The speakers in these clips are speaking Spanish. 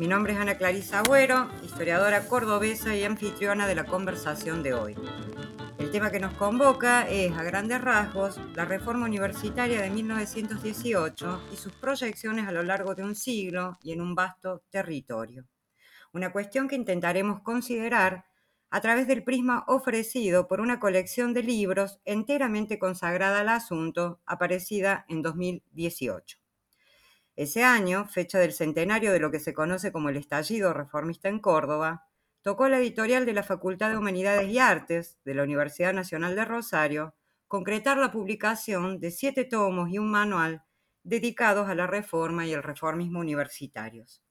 Mi nombre es Ana Clarisa Agüero, historiadora cordobesa y anfitriona de la conversación de hoy. El tema que nos convoca es, a grandes rasgos, la reforma universitaria de 1918 y sus proyecciones a lo largo de un siglo y en un vasto territorio. Una cuestión que intentaremos considerar a través del prisma ofrecido por una colección de libros enteramente consagrada al asunto, aparecida en 2018. Ese año, fecha del centenario de lo que se conoce como el estallido reformista en Córdoba, tocó la editorial de la Facultad de Humanidades y Artes de la Universidad Nacional de Rosario concretar la publicación de siete tomos y un manual dedicados a la reforma y el reformismo universitarios.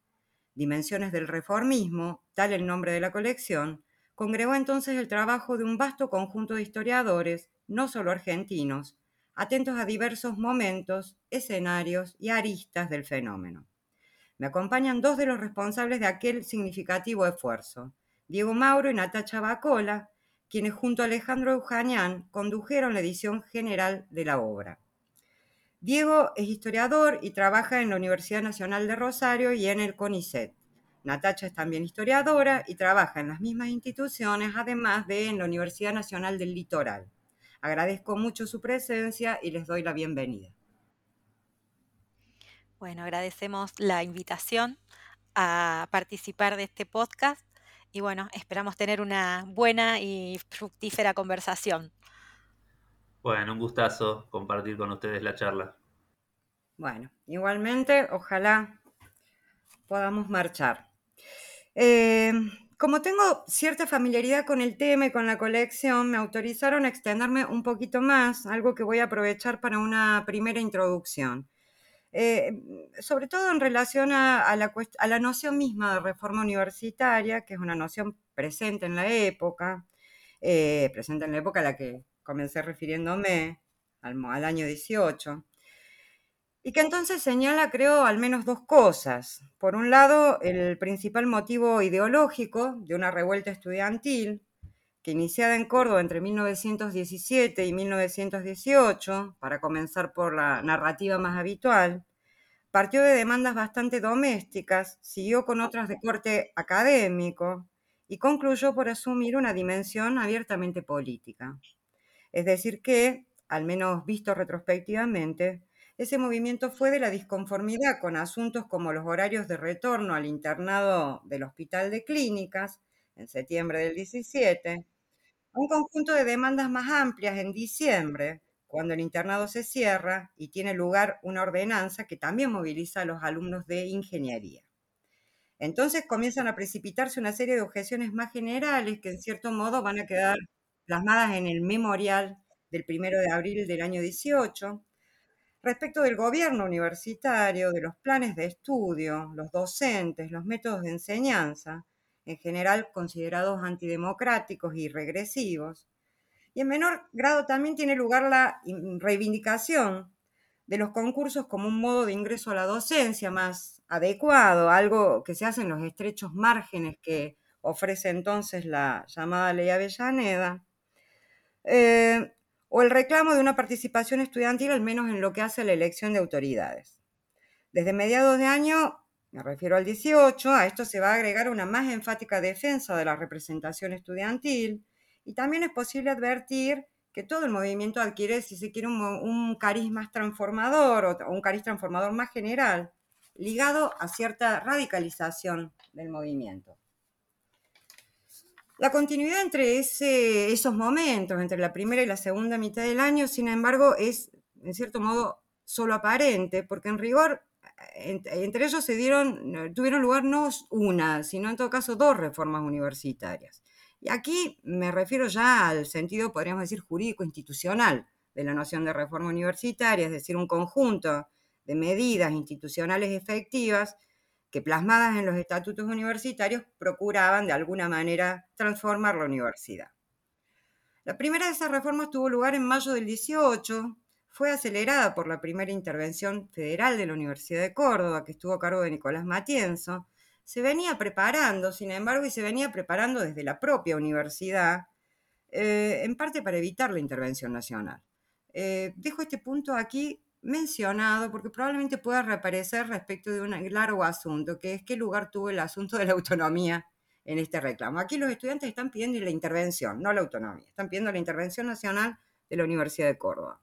Dimensiones del reformismo, tal el nombre de la colección, congregó entonces el trabajo de un vasto conjunto de historiadores, no solo argentinos, atentos a diversos momentos, escenarios y aristas del fenómeno. Me acompañan dos de los responsables de aquel significativo esfuerzo, Diego Mauro y Natacha Bacola, quienes junto a Alejandro Eujanian condujeron la edición general de la obra. Diego es historiador y trabaja en la Universidad Nacional de Rosario y en el CONICET. Natacha es también historiadora y trabaja en las mismas instituciones, además de en la Universidad Nacional del Litoral. Agradezco mucho su presencia y les doy la bienvenida. Bueno, agradecemos la invitación a participar de este podcast y bueno, esperamos tener una buena y fructífera conversación. Bueno, un gustazo compartir con ustedes la charla. Bueno, igualmente, ojalá podamos marchar. Eh, como tengo cierta familiaridad con el tema y con la colección, me autorizaron a extenderme un poquito más, algo que voy a aprovechar para una primera introducción. Eh, sobre todo en relación a, la, noción misma de reforma universitaria, que es una noción presente en la época, eh, presente en la época a la que comencé refiriéndome, al, al año 18, y que entonces señala, creo, al menos dos cosas. Por un lado, el principal motivo ideológico de una revuelta estudiantil, que iniciada en Córdoba entre 1917 y 1918, para comenzar por la narrativa más habitual, partió de demandas bastante domésticas, siguió con otras de corte académico y concluyó por asumir una dimensión abiertamente política. Es decir, que, al menos visto retrospectivamente, ese movimiento fue de la disconformidad con asuntos como los horarios de retorno al internado del Hospital de Clínicas en septiembre del 17, un conjunto de demandas más amplias en diciembre, cuando el internado se cierra y tiene lugar una ordenanza que también moviliza a los alumnos de ingeniería. Entonces comienzan a precipitarse una serie de objeciones más generales que en cierto modo van a quedar plasmadas en el memorial del primero de abril del año 18, respecto del gobierno universitario, de los planes de estudio, los docentes, los métodos de enseñanza, en general considerados antidemocráticos y regresivos. Y en menor grado también tiene lugar la reivindicación de los concursos como un modo de ingreso a la docencia más adecuado, algo que se hace en los estrechos márgenes que ofrece entonces la llamada ley Avellaneda. Eh, o el reclamo de una participación estudiantil, al menos en lo que hace a la elección de autoridades. Desde mediados de año, me refiero al 18, a esto se va a agregar una más enfática defensa de la representación estudiantil y también es posible advertir que todo el movimiento adquiere, si se quiere, un, cariz más transformador o un cariz transformador más general, ligado a cierta radicalización del movimiento. La continuidad entre esos momentos, entre la primera y la segunda mitad del año, sin embargo, es en cierto modo solo aparente, porque en rigor entre ellos se dieron, tuvieron lugar no una, sino en todo caso dos reformas universitarias. Y aquí me refiero ya al sentido, podríamos decir, jurídico-institucional de la noción de reforma universitaria, es decir, un conjunto de medidas institucionales efectivas que plasmadas en los estatutos universitarios procuraban de alguna manera transformar la universidad. La primera de esas reformas tuvo lugar en mayo del 18, fue acelerada por la primera intervención federal de la Universidad de Córdoba, que estuvo a cargo de Nicolás Matienzo. Se venía preparando, sin embargo, y se venía preparando desde la propia universidad, eh, en parte para evitar la intervención nacional. Eh, dejo este punto aquí mencionado porque probablemente pueda reaparecer respecto de un largo asunto, que es qué lugar tuvo el asunto de la autonomía en este reclamo. Aquí los estudiantes están pidiendo la intervención, no la autonomía, están pidiendo la intervención nacional de la Universidad de Córdoba.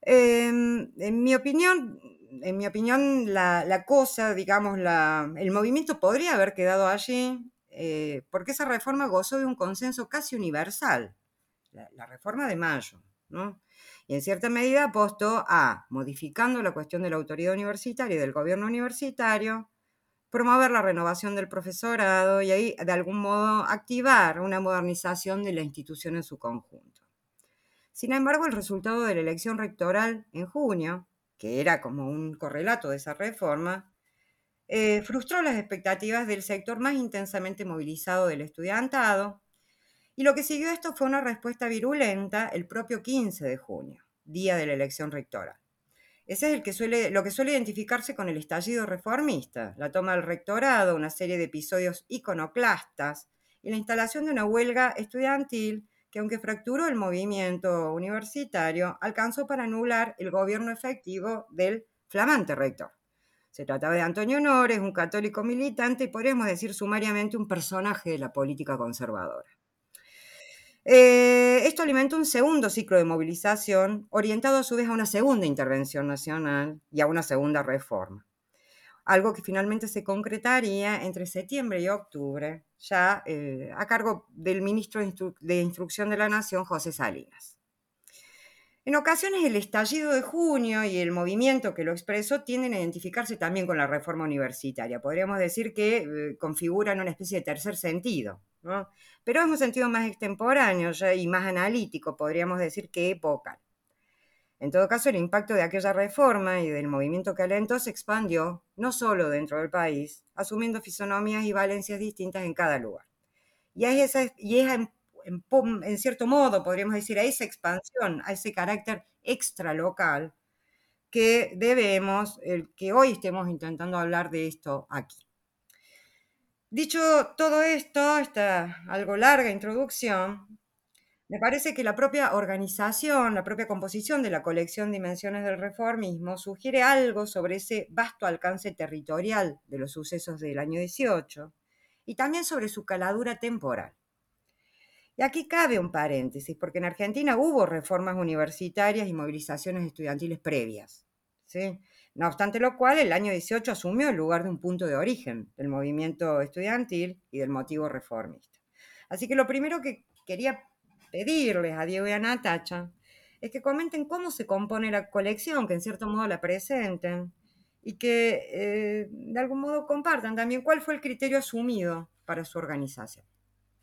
Em, en mi opinión, en mi opinión, la, cosa, digamos, el movimiento podría haber quedado allí, eh, porque esa reforma gozó de un consenso casi universal, la, la reforma de mayo, ¿no? Y en cierta medida apostó a, modificando la cuestión de la autoridad universitaria y del gobierno universitario, promover la renovación del profesorado y ahí de algún modo activar una modernización de la institución en su conjunto. Sin embargo, el resultado de la elección rectoral en junio, que era como un correlato de esa reforma, eh, frustró las expectativas del sector más intensamente movilizado del estudiantado y lo que siguió esto fue una respuesta virulenta el propio 15 de junio, día de la elección rectora. Ese es el que suele, lo que suele identificarse con el estallido reformista, la toma del rectorado, una serie de episodios iconoclastas y la instalación de una huelga estudiantil que aunque fracturó el movimiento universitario, alcanzó para anular el gobierno efectivo del flamante rector. Se trataba de Antonio Honores, un católico militante y podríamos decir sumariamente un personaje de la política conservadora. Eh, esto alimenta un segundo ciclo de movilización, orientado a su vez a una segunda intervención nacional y a una segunda reforma. Algo que finalmente se concretaría entre septiembre y octubre, ya eh, a cargo del ministro de Instrucción de la Nación, José Salinas. En ocasiones el estallido de junio y el movimiento que lo expresó tienden a identificarse también con la reforma universitaria. Podríamos decir que eh, configuran una especie de tercer sentido, pero es un sentido más extemporáneo y más analítico, podríamos decir que epocal. En todo caso, el impacto de aquella reforma y del movimiento que alentó se expandió no solo dentro del país, asumiendo fisonomías y valencias distintas en cada lugar. Y es, y es en, en, cierto modo, podríamos decir, a esa expansión, a ese carácter extralocal, que debemos, el que hoy estemos intentando hablar de esto aquí. Dicho todo esto, esta algo larga introducción, me parece que la propia organización, la propia composición de la colección Dimensiones del Reformismo sugiere algo sobre ese vasto alcance territorial de los sucesos del año 18 y también sobre su caladura temporal. Y aquí cabe un paréntesis, porque en Argentina hubo reformas universitarias y movilizaciones estudiantiles previas. ¿sí? No obstante lo cual, el año 18 asumió el lugar de un punto de origen del movimiento estudiantil y del motivo reformista. Así que lo primero que quería pedirles a Diego y a Natacha es que comenten cómo se compone la colección, que en cierto modo la presenten y que eh, de algún modo compartan también cuál fue el criterio asumido para su organización.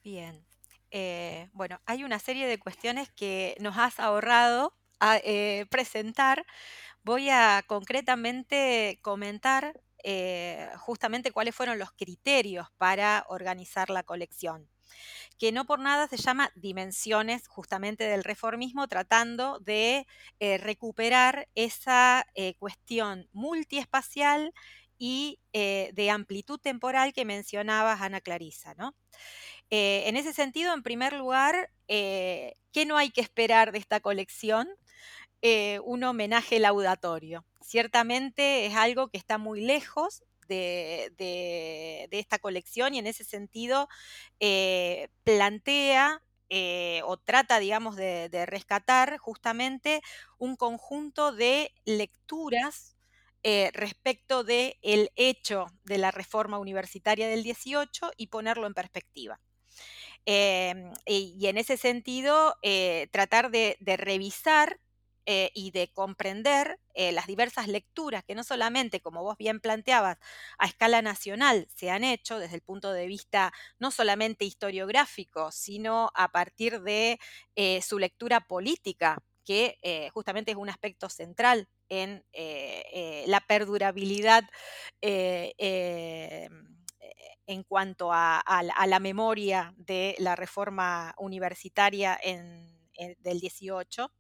Bien. Eh, bueno, hay una serie de cuestiones que nos has ahorrado a eh, presentar voy a concretamente comentar eh, justamente cuáles fueron los criterios para organizar la colección que no por nada se llama Dimensiones justamente del reformismo, tratando de eh, recuperar esa eh, cuestión multiespacial y de amplitud temporal que mencionabas, Ana Clarisa. ¿no? en ese sentido, en primer lugar, ¿qué no hay que esperar de esta colección? Eh, un homenaje laudatorio. Ciertamente es algo que está muy lejos de, esta colección y en ese sentido eh, plantea eh, o trata, digamos, de, rescatar justamente un conjunto de lecturas respecto del el hecho de la reforma universitaria del 18 y ponerlo en perspectiva. Em, y, en ese sentido, tratar de revisar eh, y de comprender eh, las diversas lecturas que no solamente, como vos bien planteabas, a escala nacional se han hecho desde el punto de vista no solamente historiográfico, sino a partir de eh, su lectura política, que justamente es un aspecto central en la perdurabilidad en cuanto a, la memoria de la reforma universitaria del 18.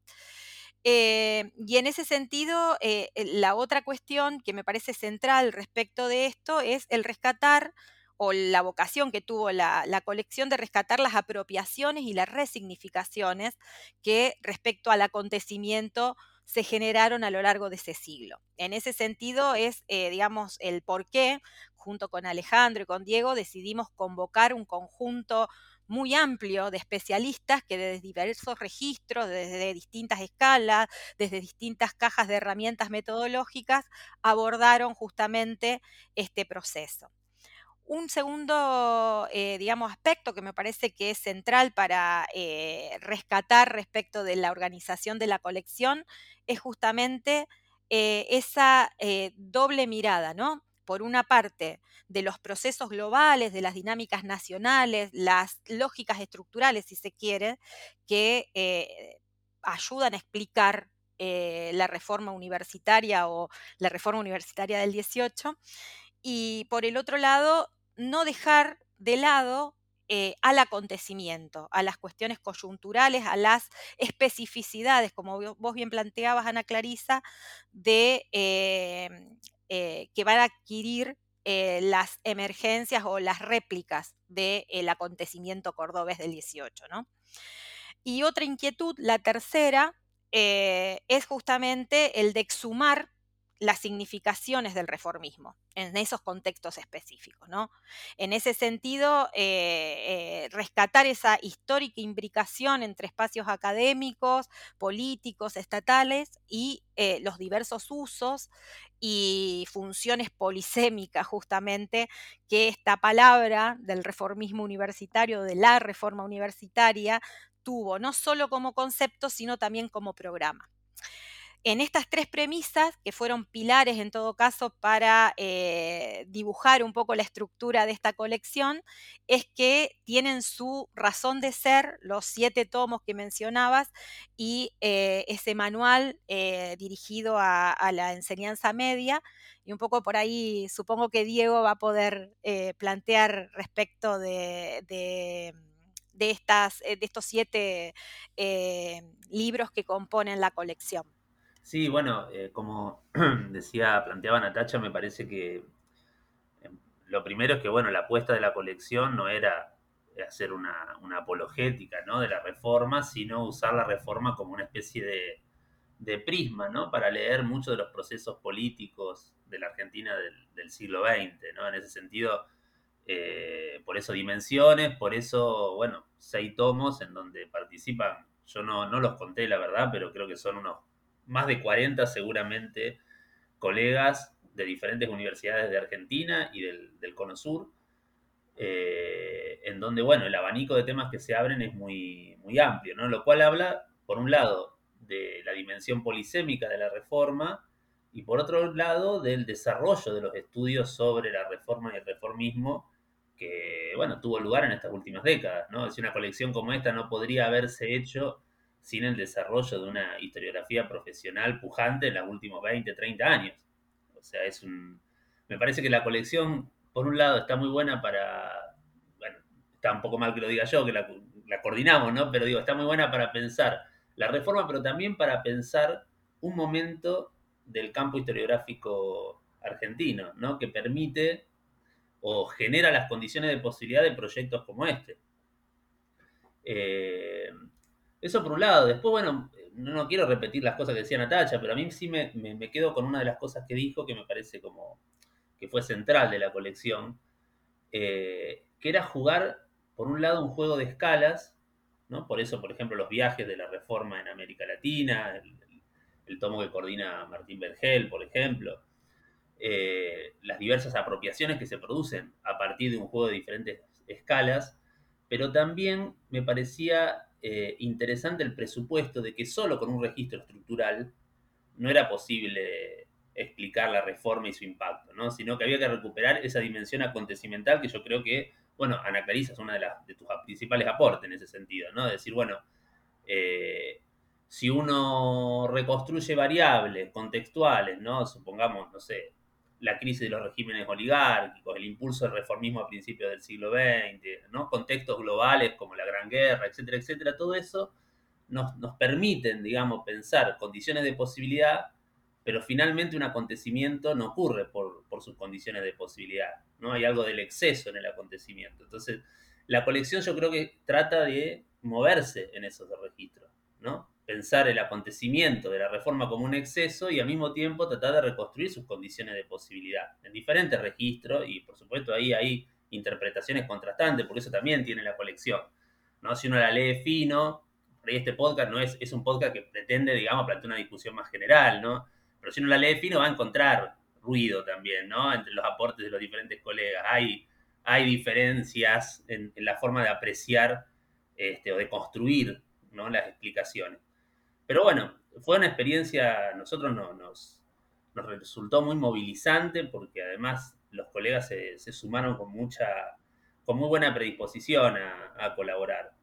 Eh, y en ese sentido, eh, la otra cuestión que me parece central respecto de esto es el rescatar o la vocación que tuvo la, colección de rescatar las apropiaciones y las resignificaciones que respecto al acontecimiento se generaron a lo largo de ese siglo. En ese sentido es, eh, digamos, el por qué, junto con Alejandro y con Diego, decidimos convocar un conjunto muy amplio de especialistas que desde diversos registros, desde distintas escalas, desde distintas cajas de herramientas metodológicas, abordaron justamente este proceso. Un segundo, eh, digamos, aspecto que me parece que es central para eh, rescatar respecto de la organización de la colección es justamente eh, esa doble mirada, ¿no? Por una parte, de los procesos globales, de las dinámicas nacionales, las lógicas estructurales, si se quiere, que eh, ayudan a explicar eh, la reforma universitaria o la reforma universitaria del 18, y por el otro lado, no dejar de lado eh, al acontecimiento, a las cuestiones coyunturales, a las especificidades, como vos bien planteabas, Ana Clarisa, de que van a adquirir eh, las emergencias o las réplicas del acontecimiento cordobés del 18. ¿no? Y otra inquietud, la tercera, eh, es justamente el de exhumar las significaciones del reformismo en esos contextos específicos. ¿no? En ese sentido, eh, eh, rescatar esa histórica imbricación entre espacios académicos, políticos, estatales y eh, los diversos usos y funciones polisémicas justamente que esta palabra del reformismo universitario, de la reforma universitaria, tuvo, no solo como concepto, sino también como programa en estas tres premisas, que fueron pilares en todo caso para eh, dibujar un poco la estructura de esta colección, es que tienen su razón de ser los siete tomos que mencionabas y eh, ese manual eh, dirigido a, la enseñanza media. Y un poco por ahí supongo que Diego va a poder plantear respecto de, estas, de estos siete libros que componen la colección. Sí, bueno, eh, como decía, planteaba Natacha, me parece que em, lo primero es que, bueno, la apuesta de la colección no era hacer una, apologética ¿no? de la reforma, sino usar la reforma como una especie de, prisma, ¿no? Para leer muchos de los procesos políticos de la Argentina del, siglo XX, ¿no? En ese sentido, eh, por eso dimensiones, por eso, bueno, seis tomos en donde participan, yo no, no los conté, la verdad, pero creo que son unos más de 40 seguramente colegas de diferentes universidades de Argentina y del, Cono Sur, eh, en donde, bueno, el abanico de temas que se abren es muy, muy amplio, ¿no? Lo cual habla, por un lado, de la dimensión polisémica de la reforma y por otro lado, del desarrollo de los estudios sobre la reforma y el reformismo que, bueno, tuvo lugar en estas últimas décadas, ¿no? Es una colección como esta no podría haberse hecho sin el desarrollo de una historiografía profesional pujante en los últimos 20, 30 años. O sea, es un... Me parece que la colección, por un lado, está muy buena para... Bueno, está un poco mal que lo diga yo, que la, coordinamos, ¿no? Pero digo, está muy buena para pensar la reforma, pero también para pensar un momento del campo historiográfico argentino, ¿no? Que permite o genera las condiciones de posibilidad de proyectos como este. Eh, eso por un lado. Después, bueno, no, quiero repetir las cosas que decía Natacha, pero a mí sí me, quedo con una de las cosas que dijo que me parece como que fue central de la colección, eh, que era jugar, por un lado, un juego de escalas, ¿no? Por eso, por ejemplo, los viajes de la reforma en América Latina, el, tomo que coordina Martín Vergel, por ejemplo, eh, las diversas apropiaciones que se producen a partir de un juego de diferentes escalas, pero también me parecía eh, interesante el presupuesto de que solo con un registro estructural no era posible explicar la reforma y su impacto, ¿no? sino que había que recuperar esa dimensión acontecimental que yo creo que, bueno, Ana Clarisa es una de, las, de tus principales aportes en ese sentido, ¿no? decir, bueno, eh, si uno reconstruye variables contextuales, ¿no? Supongamos, no sé, la crisis de los regímenes oligárquicos, el impulso del reformismo a principios del siglo XX, ¿no? Contextos globales como la Gran Guerra, etcétera, etcétera, todo eso nos, nos permiten, digamos, pensar condiciones de posibilidad, pero finalmente un acontecimiento no ocurre por, por sus condiciones de posibilidad, ¿no? Hay algo del exceso en el acontecimiento. Entonces, la colección yo creo que trata de moverse en esos registros, ¿no? Pensar el acontecimiento de la reforma como un exceso y al mismo tiempo tratar de reconstruir sus condiciones de posibilidad en diferentes registros y por supuesto ahí hay interpretaciones contrastantes, por eso también tiene la colección, ¿no? Si uno la lee fino, por ahí este podcast no es, es un podcast que pretende, digamos, plantear una discusión más general, ¿no? Pero si uno la lee fino va a encontrar ruido también, ¿no? Entre los aportes de los diferentes colegas. Hay, hay diferencias en, en la forma de apreciar este, o de construir ¿no? las explicaciones. Pero bueno, fue una experiencia, nosotros no, nos, nos resultó muy movilizante porque además los colegas se, se sumaron con mucha, con muy buena predisposición a, a colaborar.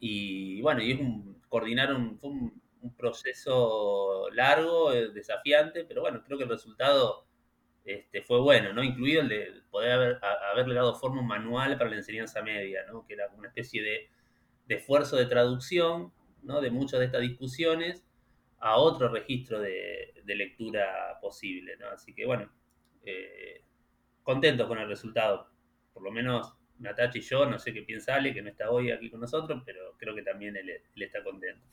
Y bueno, y es un, coordinaron, fue un, un proceso largo, eh, desafiante, pero bueno, creo que el resultado este, fue bueno, ¿no? Incluido el de poder haber, a, haberle dado forma un manual para la enseñanza media, ¿no? Que era una especie de, de esfuerzo de traducción, De muchas de estas discusiones a otro registro de, lectura posible. Así que bueno, eh, contentos con el resultado. Por lo menos Natacha y yo, no sé qué piensa Ale, que no está hoy aquí con nosotros, pero creo que también él, está contento.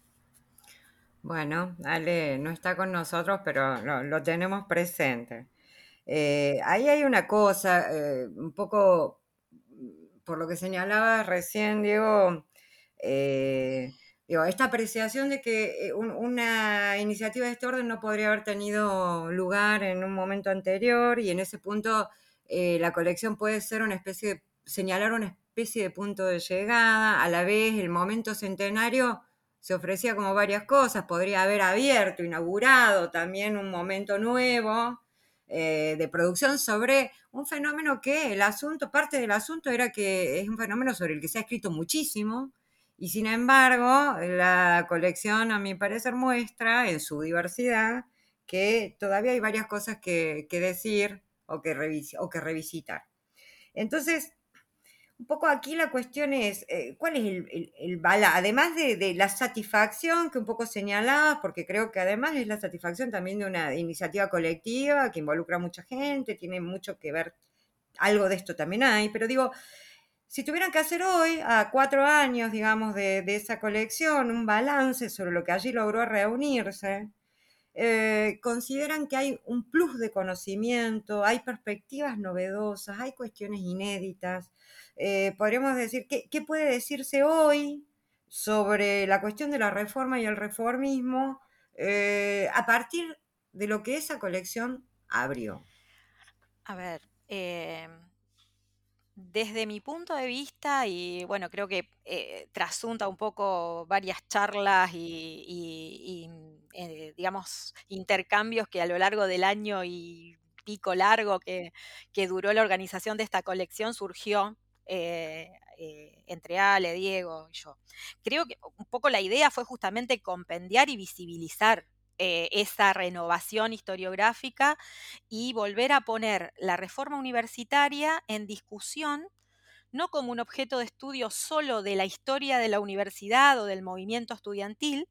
Bueno, Ale no está con nosotros, pero lo, tenemos presente. Eh, ahí hay una cosa, eh, un poco por lo que señalaba recién, Diego, eh, esta apreciación de que un- una iniciativa de este orden no podría haber tenido lugar en un momento anterior y en ese punto eh, la colección puede ser una especie de, señalar una especie de punto de llegada, a la vez el momento centenario se ofrecía como varias cosas, podría haber abierto, inaugurado también un momento nuevo eh, de producción sobre un fenómeno que el asunto, parte del asunto era que es un fenómeno sobre el que se ha escrito muchísimo y sin embargo la colección a mi parecer muestra en su diversidad que todavía hay varias cosas que, que decir o que, o que revisitar. Entonces, un poco aquí la cuestión es, eh, ¿cuál es el, el, el? Además de, de, la satisfacción que un poco señalabas, porque creo que además es la satisfacción también de una iniciativa colectiva que involucra a mucha gente, tiene mucho que ver, algo de esto también hay, pero digo, si tuvieran que hacer hoy, a cuatro años, digamos, de, esa colección, un balance sobre lo que allí logró reunirse, eh, consideran que hay un plus de conocimiento, hay perspectivas novedosas, hay cuestiones inéditas. Eh, podríamos decir, ¿qué, ¿qué, puede decirse hoy sobre la cuestión de la reforma y el reformismo eh, a partir de lo que esa colección abrió? A ver, eh, desde mi punto de vista, y bueno, creo que eh, trasunta un poco varias charlas y, y eh, digamos, intercambios que a lo largo del año y pico largo que, que duró la organización de esta colección surgió eh, eh, entre Ale, Diego y yo. Creo que un poco la idea fue justamente compendiar y visibilizar eh, esa renovación historiográfica y volver a poner la reforma universitaria en discusión, no como un objeto de estudio solo de la historia de la universidad o del movimiento estudiantil,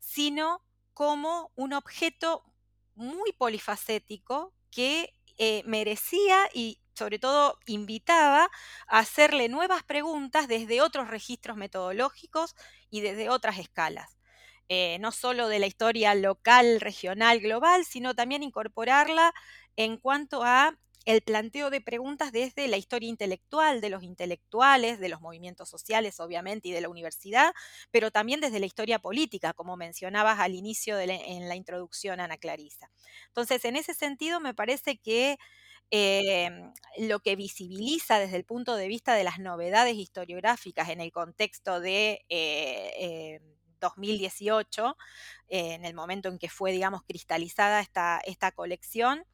sino como un objeto muy polifacético que eh, merecía y sobre todo invitaba a hacerle nuevas preguntas desde otros registros metodológicos y desde otras escalas. Eh, no solo de la historia local, regional, global, sino también incorporarla en cuanto a el planteo de preguntas desde la historia intelectual, de los intelectuales, de los movimientos sociales, obviamente, y de la universidad, pero también desde la historia política, como mencionabas al inicio en la introducción, Ana Clarisa. Entonces, en ese sentido, me parece que eh, lo que visibiliza desde el punto de vista de las novedades historiográficas en el contexto de... Eh, 2018, eh, en el momento en que fue, digamos, cristalizada esta, esta colección,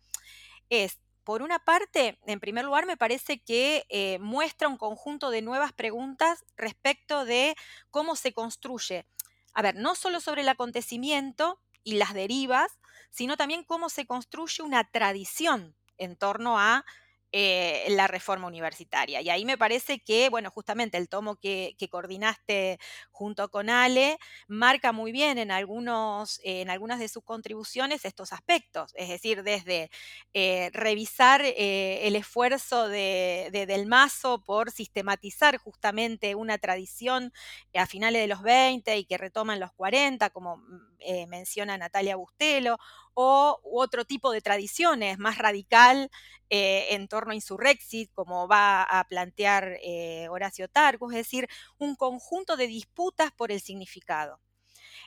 es, por una parte, en primer lugar, me parece que eh, muestra un conjunto de nuevas preguntas respecto de cómo se construye. A ver, no solo sobre el acontecimiento y las derivas, sino también cómo se construye una tradición en torno a eh, la reforma universitaria. Y ahí me parece que, bueno, justamente el tomo que, coordinaste junto con Ale marca muy bien en, algunos, en algunas de sus contribuciones estos aspectos, es decir, desde eh, revisar eh, el esfuerzo de, Del Mazo por sistematizar justamente una tradición a finales de los 20 y que retoma en los 40, como mm, menciona Natalia Bustelo, o otro tipo de tradiciones más radical en torno a Insurrexit, como va a plantear eh, Horacio Targus, es decir, un conjunto de disputas por el significado.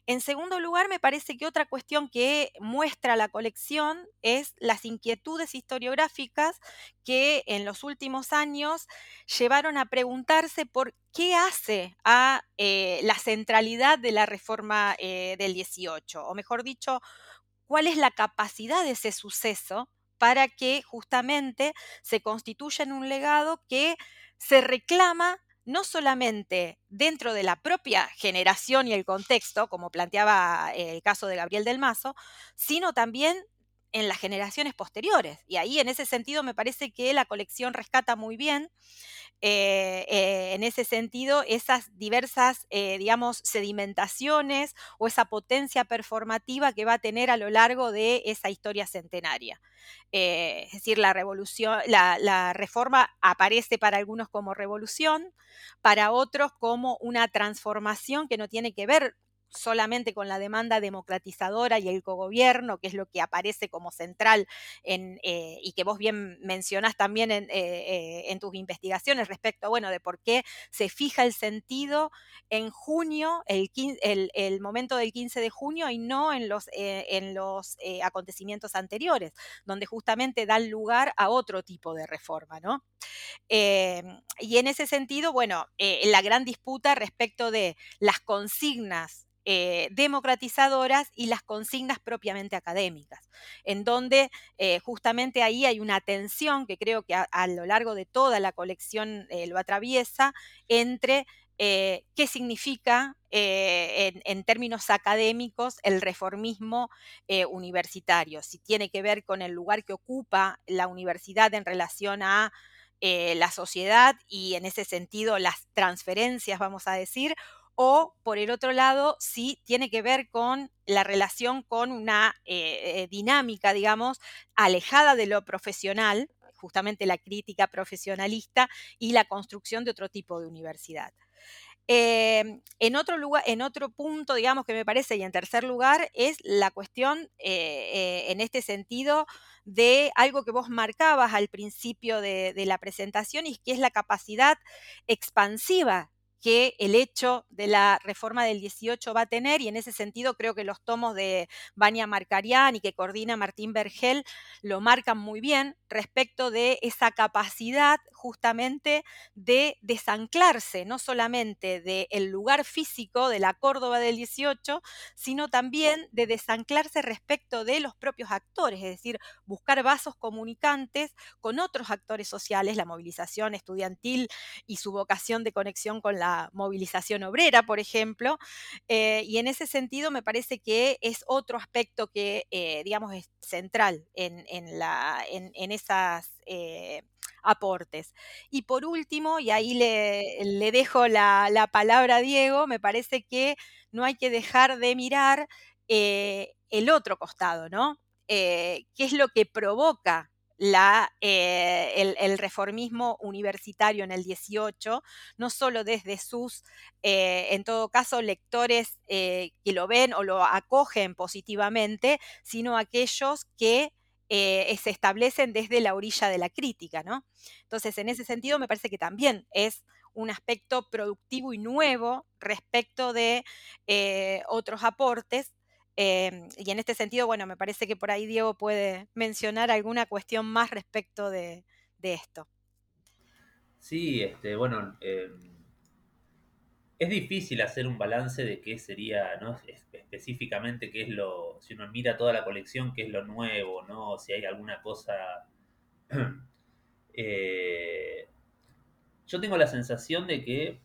En segundo lugar, me parece que otra cuestión que muestra la colección es las inquietudes historiográficas que en los últimos años llevaron a preguntarse por qué hace a eh, la centralidad de la reforma eh, del 18, o mejor dicho, cuál es la capacidad de ese suceso para que justamente se constituya en un legado que se reclama no solamente dentro de la propia generación y el contexto, como planteaba el caso de Gabriel del Mazo, sino también en las generaciones posteriores. Y ahí en ese sentido me parece que la colección rescata muy bien eh, eh, en ese sentido esas diversas, eh, digamos, sedimentaciones o esa potencia performativa que va a tener a lo largo de esa historia centenaria. es decir, la revolución, la reforma aparece para algunos como revolución, para otros como una transformación que no tiene que ver solamente con la demanda democratizadora y el cogobierno, que es lo que aparece como central en, eh, y que vos bien mencionás también en, eh, eh, en, tus investigaciones respecto, bueno, de por qué se fija el sentido en junio, el momento del 15 de junio y no en los, en los acontecimientos anteriores, donde justamente dan lugar a otro tipo de reforma, ¿no? Y en ese sentido, bueno, la gran disputa respecto de las consignas eh, democratizadoras y las consignas propiamente académicas, en donde eh, justamente ahí hay una tensión que creo que a, lo largo de toda la colección eh, lo atraviesa entre qué significa en, términos académicos el reformismo universitario, si tiene que ver con el lugar que ocupa la universidad en relación a la sociedad y en ese sentido las transferencias, vamos a decir, o por el otro lado, si tiene que ver con la relación con una eh, eh, dinámica, digamos, alejada de lo profesional, justamente la crítica profesionalista y la construcción de otro tipo de universidad. Em, en, otro lugar, en otro punto, digamos, que me parece, y en tercer lugar, es la cuestión, eh, en este sentido, de algo que vos marcabas al principio de, de la presentación, y que es la capacidad expansiva que el hecho de la reforma del 18 va a tener y en ese sentido creo que los tomos de Vania Marcarián y que coordina Martín Vergel lo marcan muy bien respecto de esa capacidad justamente de desanclarse no solamente del lugar físico de la Córdoba del 18, sino también de desanclarse respecto de los propios actores, es decir, buscar vasos comunicantes con otros actores sociales, la movilización estudiantil y su vocación de conexión con la movilización obrera, por ejemplo, eh, y en ese sentido me parece que es otro aspecto que, eh, digamos, es central en, la, en, esas eh, aportes. Y por último, y ahí le, dejo la, la, palabra a Diego, me parece que no hay que dejar de mirar el otro costado, ¿no? ¿Qué es lo que provoca la, eh, el, reformismo universitario en el 18, no solo desde sus, eh, en todo caso, lectores eh, que lo ven o lo acogen positivamente, sino aquellos que se establecen desde la orilla de la crítica, ¿no? Entonces, en ese sentido, me parece que también es un aspecto productivo y nuevo respecto de otros aportes Em, y en este sentido, bueno, me parece que por ahí Diego puede mencionar alguna cuestión más respecto de, esto. Sí, este, bueno, em, es difícil hacer un balance de qué sería, ¿no? Específicamente qué es lo, si uno mira toda la colección, qué es lo nuevo, ¿no? Si hay alguna cosa... Eh, yo tengo la sensación de que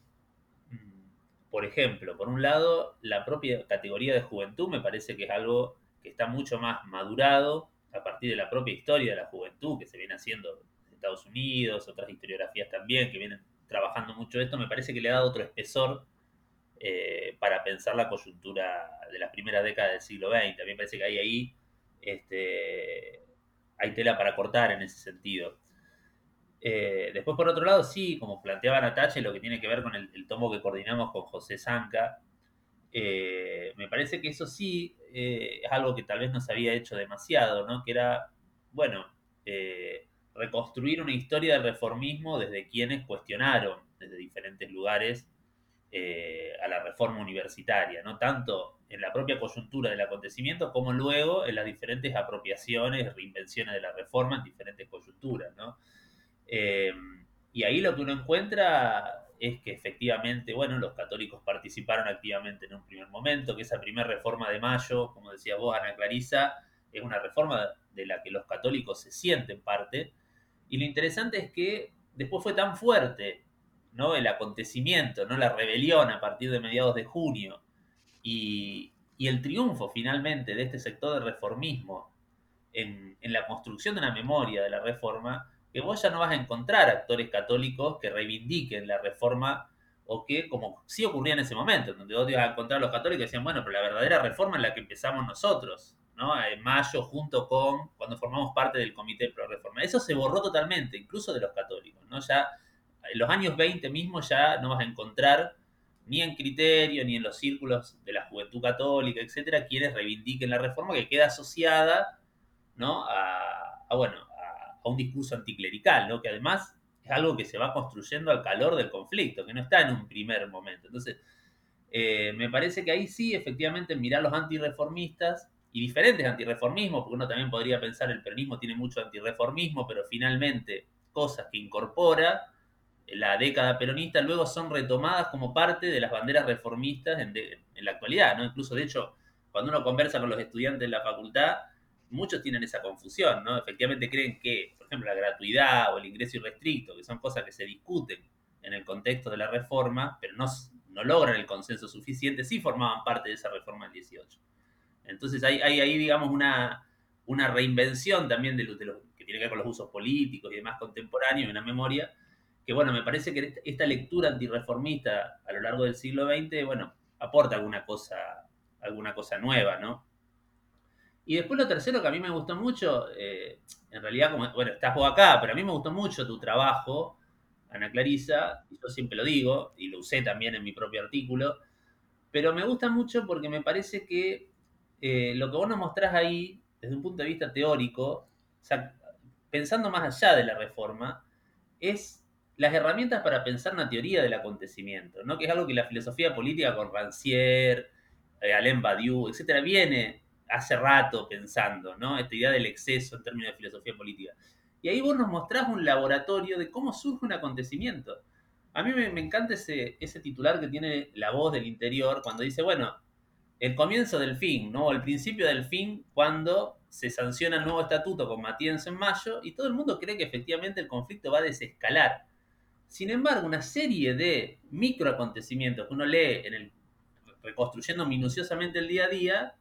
por ejemplo, por un lado, la propia categoría de juventud me parece que es algo que está mucho más madurado a partir de la propia historia de la juventud que se viene haciendo en Estados Unidos, otras historiografías también que vienen trabajando mucho esto, me parece que le ha dado otro espesor eh, para pensar la coyuntura de las primeras décadas del siglo XX. Me parece que hay ahí este, hay tela para cortar en ese sentido. Eh, después, por otro lado, sí, como planteaba Natacha, lo que tiene que ver con el, tomo que coordinamos con José Zanca, eh, me parece que eso sí es algo que tal vez no se había hecho demasiado, ¿no? Que era, bueno, reconstruir una historia del reformismo desde quienes cuestionaron desde diferentes lugares a la reforma universitaria, no tanto en la propia coyuntura del acontecimiento como luego en las diferentes apropiaciones, reinvenciones de la reforma en diferentes coyunturas, ¿no? Eh, y ahí lo que uno encuentra es que efectivamente, bueno, los católicos participaron activamente en un primer momento, que esa primera reforma de mayo, como decía vos, Ana Clarisa, es una reforma de la que los católicos se sienten parte. Y lo interesante es que después fue tan fuerte ¿no? el acontecimiento, ¿no? la rebelión a partir de mediados de junio y, el triunfo finalmente de este sector de reformismo en, en la construcción de una memoria de la reforma, que vos ya no vas a encontrar actores católicos que reivindiquen la reforma o que, como sí ocurría en ese momento, donde vos ibas a encontrar a los católicos que decían, bueno, pero la verdadera reforma es la que empezamos nosotros, ¿no? En mayo, junto con, cuando formamos parte del Comité Pro Reforma. Eso se borró totalmente, incluso de los católicos, ¿no? Ya en los años 20 mismo ya no vas a encontrar ni en criterio, ni en los círculos de la juventud católica, etcétera, quienes reivindiquen la reforma que queda asociada, ¿no? A, a bueno, un discurso anticlerical, ¿no? Que además es algo que se va construyendo al calor del conflicto, que no está en un primer momento. Entonces, eh, me parece que ahí sí, efectivamente, mirar los antireformistas y diferentes antireformismos, porque uno también podría pensar el peronismo tiene mucho antireformismo, pero finalmente cosas que incorpora la década peronista luego son retomadas como parte de las banderas reformistas en, en la actualidad, ¿no? Incluso, de hecho, cuando uno conversa con los estudiantes de la facultad, muchos tienen esa confusión, ¿no? Efectivamente creen que, por ejemplo, la gratuidad o el ingreso irrestricto, que son cosas que se discuten en el contexto de la reforma, pero no, no logran el consenso suficiente, sí formaban parte de esa reforma del 18. Entonces hay, hay ahí, digamos, una, una reinvención también de, que tiene que ver con los usos políticos y demás contemporáneos, una memoria, que bueno, me parece que esta lectura antirreformista a lo largo del siglo XX, bueno, aporta alguna cosa, alguna cosa nueva, ¿no? Y después lo tercero que a mí me gustó mucho, eh, en realidad, como, bueno, estás vos acá, pero a mí me gustó mucho tu trabajo, Ana Clarisa, y yo siempre lo digo, y lo usé también en mi propio artículo, pero me gusta mucho porque me parece que eh, lo que vos nos mostrás ahí, desde un punto de vista teórico, o sea, pensando más allá de la reforma, es las herramientas para pensar una teoría del acontecimiento, ¿no? que es algo que la filosofía política con Rancière, eh, Alain Badiou, etcétera, viene hace rato pensando, ¿no? Esta idea del exceso en términos de filosofía política. Y ahí vos nos mostrás un laboratorio de cómo surge un acontecimiento. A mí me, encanta ese, ese titular que tiene la voz del interior cuando dice, bueno, el comienzo del fin, ¿no? El principio del fin cuando se sanciona el nuevo estatuto con Matienzo en mayo y todo el mundo cree que efectivamente el conflicto va a desescalar. Sin embargo, una serie de microacontecimientos que uno lee en el reconstruyendo minuciosamente el día a día,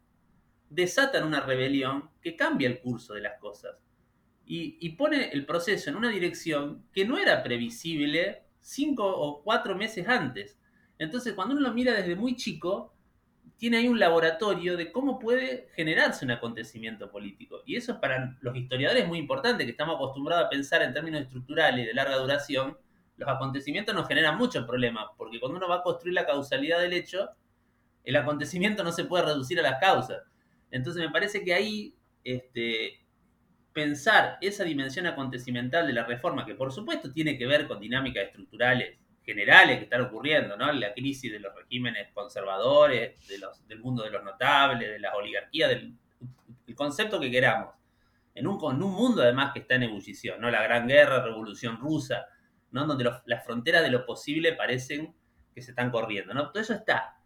desatan una rebelión que cambia el curso de las cosas y, pone el proceso en una dirección que no era previsible cinco o cuatro meses antes. Entonces, cuando uno lo mira desde muy chico, tiene ahí un laboratorio de cómo puede generarse un acontecimiento político. Y eso es para los historiadores muy importante, que estamos acostumbrados a pensar en términos estructurales y de larga duración. Los acontecimientos nos generan muchos problemas, porque cuando uno va a construir la causalidad del hecho, el acontecimiento no se puede reducir a las causas. Entonces me parece que ahí este, pensar esa dimensión acontecimental de la reforma, que por supuesto tiene que ver con dinámicas estructurales generales que están ocurriendo, ¿no? La crisis de los regímenes conservadores, del mundo de los notables, de las oligarquías, del el concepto que queramos. En un, un mundo además que está en ebullición, ¿no? La Gran Guerra, Revolución Rusa, ¿no? Donde las fronteras de lo posible parecen que se están corriendo, ¿no? Todo eso está.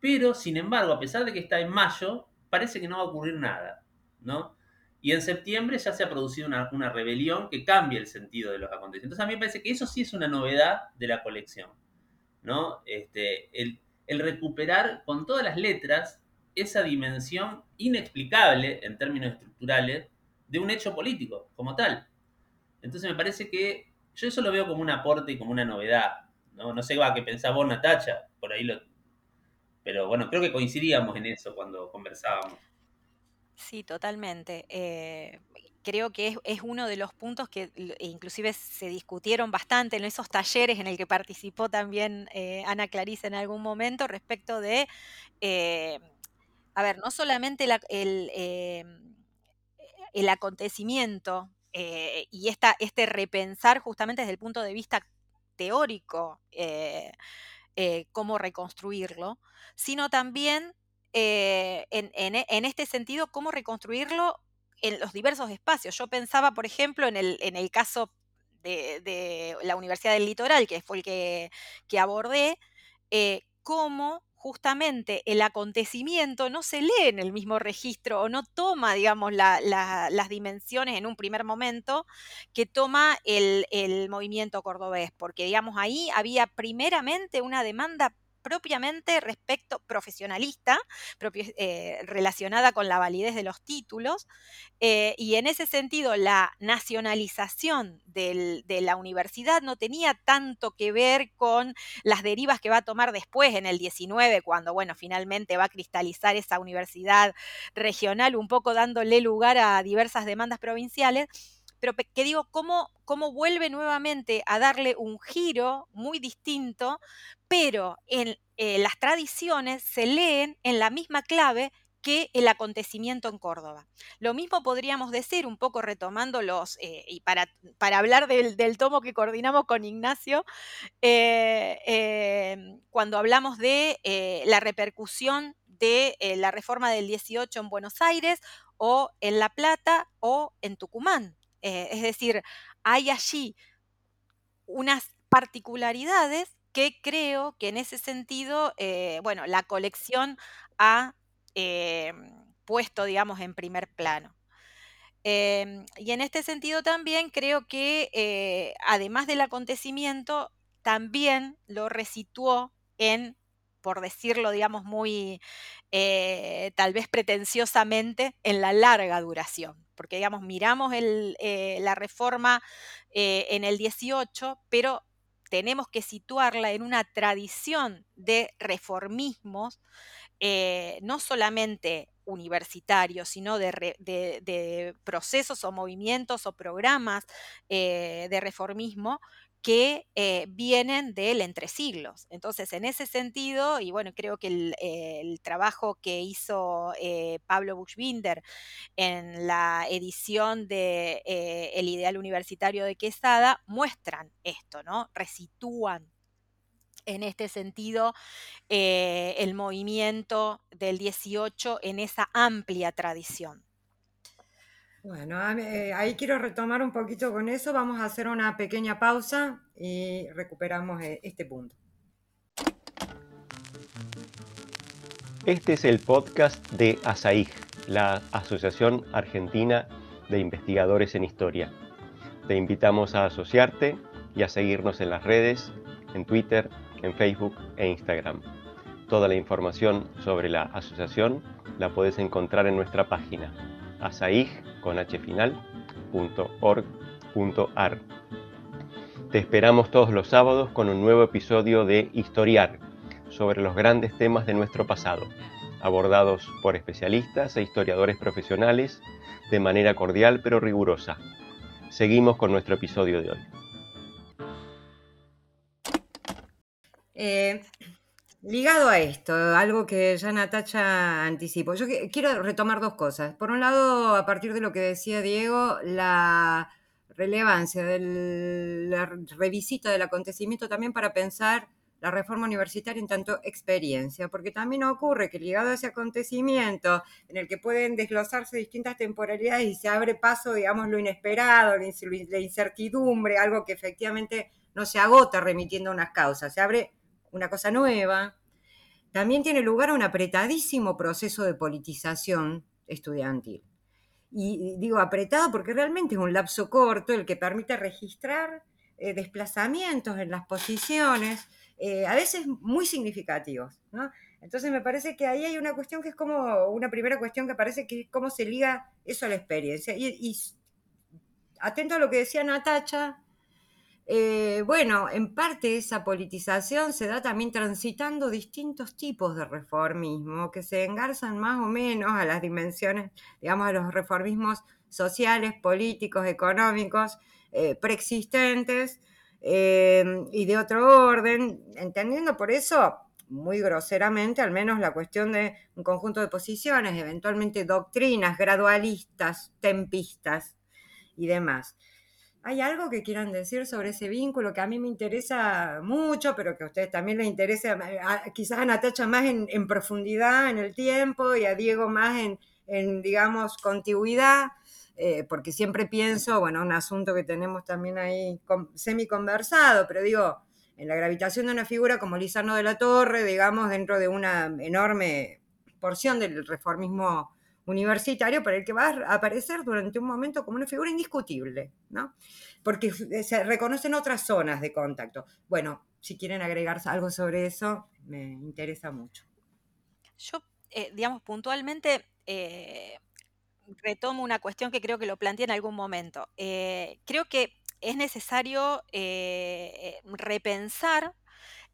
Pero, sin embargo, a pesar de que está en mayo, parece que no va a ocurrir nada, ¿no? Y en septiembre ya se ha producido una, rebelión que cambia el sentido de los acontecimientos. Entonces a mí me parece que eso sí es una novedad de la colección, ¿no? Este, el, recuperar con todas las letras esa dimensión inexplicable en términos estructurales de un hecho político como tal. Entonces me parece que yo eso lo veo como un aporte y como una novedad. No, sé qué pensás vos, Natacha, por ahí lo... Pero bueno, creo que coincidíamos en eso cuando conversábamos. Sí, totalmente. Eh, creo que es, es, uno de los puntos que inclusive se discutieron bastante en esos talleres en el que participó también eh, Ana Clarice en algún momento respecto de, eh, a ver, no solamente la, el, el, acontecimiento y esta, este repensar justamente desde el punto de vista teórico cómo reconstruirlo, sino también eh, en, en, este sentido, cómo reconstruirlo en los diversos espacios. Yo pensaba, por ejemplo, en el, en el caso de, la Universidad del Litoral, que fue el que, que abordé, eh, cómo justamente el acontecimiento no se lee en el mismo registro o no toma, digamos, la, la, las dimensiones en un primer momento que toma el, el movimiento cordobés, porque, digamos, ahí había primeramente una demanda propiamente respecto profesionalista, propio, eh, relacionada con la validez de los títulos, eh, y en ese sentido la nacionalización de la universidad no tenía tanto que ver con las derivas que va a tomar después en el 19, cuando, bueno, finalmente va a cristalizar esa universidad regional, un poco dándole lugar a diversas demandas provinciales, pero que digo, cómo, vuelve nuevamente a darle un giro muy distinto, pero en eh, las tradiciones se leen en la misma clave que el acontecimiento en Córdoba. Lo mismo podríamos decir, un poco retomando los, eh, y para, hablar del, tomo que coordinamos con Ignacio, eh, eh, cuando hablamos de la repercusión de la reforma del 18 en Buenos Aires o en La Plata o en Tucumán. Es decir, hay allí unas particularidades que creo que en ese sentido, eh, bueno, la colección ha eh, puesto, digamos, en primer plano. Eh, y en este sentido también creo que, eh, además del acontecimiento, también lo resituó en, por decirlo, digamos, muy, eh, tal vez pretenciosamente, en la larga duración. Porque, digamos, miramos el, la reforma en el 18, pero tenemos que situarla en una tradición de reformismos, eh, no solamente universitarios, sino de, procesos o movimientos o programas eh, de reformismo que eh, vienen del entre siglos. Entonces, en ese sentido, y bueno, creo que el, trabajo que hizo eh, Pablo Buchbinder en la edición de eh, El Ideal Universitario de Quesada muestran esto, ¿no? Resitúan en este sentido eh, el movimiento del 18 en esa amplia tradición. Bueno, ahí quiero retomar un poquito con eso. Vamos a hacer una pequeña pausa y recuperamos eh, este punto. Este es el podcast de ASAIG, la Asociación Argentina de Investigadores en Historia. Te invitamos a asociarte y a seguirnos en las redes, en Twitter, en Facebook e Instagram. Toda la información sobre la asociación la puedes encontrar en nuestra página asaig.org.ar. Te esperamos todos los sábados con un nuevo episodio de Historiar sobre los grandes temas de nuestro pasado, abordados por especialistas e historiadores profesionales de manera cordial pero rigurosa. Seguimos con nuestro episodio de hoy. Eh, ligado a esto, algo que ya Natacha anticipó, yo quiero retomar dos cosas. Por un lado, a partir de lo que decía Diego, la relevancia de la revisita del acontecimiento también para pensar la reforma universitaria en tanto experiencia, porque también ocurre que ligado a ese acontecimiento en el que pueden desglosarse distintas temporalidades y se abre paso, digamos, lo inesperado, la incertidumbre, algo que efectivamente no se agota remitiendo a unas causas, se abre una cosa nueva. También tiene lugar un apretadísimo proceso de politización estudiantil. Y digo apretado porque realmente es un lapso corto el que permite registrar eh, desplazamientos en las posiciones a veces muy significativos, ¿no? Entonces me parece que ahí hay una cuestión que es como, una primera cuestión que parece que es cómo se liga eso a la experiencia. Y, atento a lo que decía Natacha, eh, bueno, en parte esa politización se da también transitando distintos tipos de reformismo que se engarzan más o menos a las dimensiones, digamos, a los reformismos sociales, políticos, económicos, eh, preexistentes eh, y de otro orden, entendiendo por eso muy groseramente, al menos la cuestión de un conjunto de posiciones, eventualmente doctrinas gradualistas, tempistas y demás. ¿Hay algo que quieran decir sobre ese vínculo que a mí me interesa mucho, pero que a ustedes también les interesa, quizás a Natacha más en, profundidad en el tiempo y a Diego más en, digamos, contigüidad? Eh, porque siempre pienso, bueno, un asunto que tenemos también ahí semi conversado, pero digo, en la gravitación de una figura como Lizardo de la Torre, digamos, dentro de una enorme porción del reformismo universitario, para el que va a aparecer durante un momento como una figura indiscutible, ¿no? Porque se reconocen otras zonas de contacto. Bueno, si quieren agregar algo sobre eso, me interesa mucho. Yo, eh, digamos, puntualmente eh, retomo una cuestión que creo que lo planteé en algún momento. Eh, creo que es necesario eh, repensar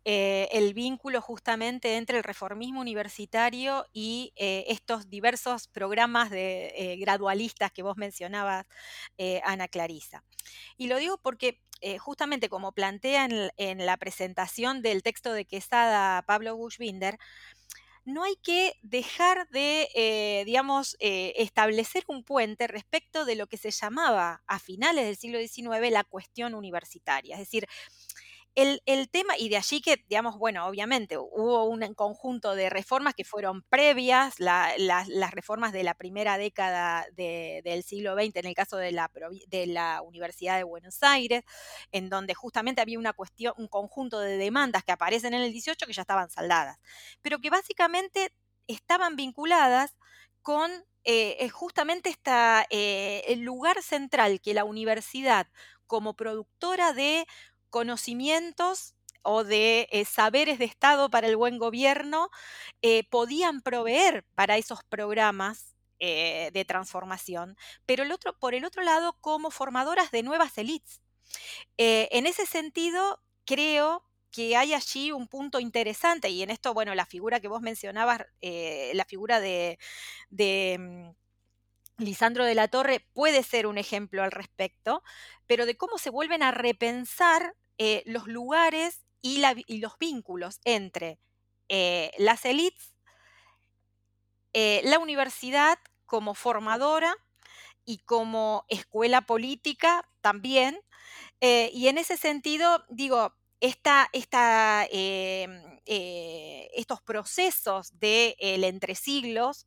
eh, el vínculo justamente entre el reformismo universitario y eh, estos diversos programas de gradualistas que vos mencionabas, Ana Clarisa. Y lo digo porque justamente como plantea en, la presentación del texto de Quesada Pablo Bushbinder, no hay que dejar de, eh, digamos, eh, establecer un puente respecto de lo que se llamaba a finales del siglo XIX la cuestión universitaria. Es decir, el, tema, y de allí que, digamos, bueno, obviamente hubo un conjunto de reformas que fueron previas, las reformas de la primera década del siglo XX, en el caso de la, de la Universidad de Buenos Aires, en donde justamente había una cuestión, un conjunto de demandas que aparecen en el 18 que ya estaban saldadas, pero que básicamente estaban vinculadas con eh, justamente esta, eh, el lugar central que la universidad como productora de conocimientos o de eh, saberes de Estado para el buen gobierno eh, podían proveer para esos programas eh, de transformación, pero por el otro lado, como formadoras de nuevas élites. en ese sentido, creo que hay allí un punto interesante, y en esto, bueno, la figura que vos mencionabas, la figura de, de mm, Lisandro de la Torre puede ser un ejemplo al respecto, pero de cómo se vuelven a repensar eh, los lugares y, los vínculos entre eh, las élites, eh, la universidad como formadora y como escuela política también. y en ese sentido, digo, esta, em, estos procesos del de, entre siglos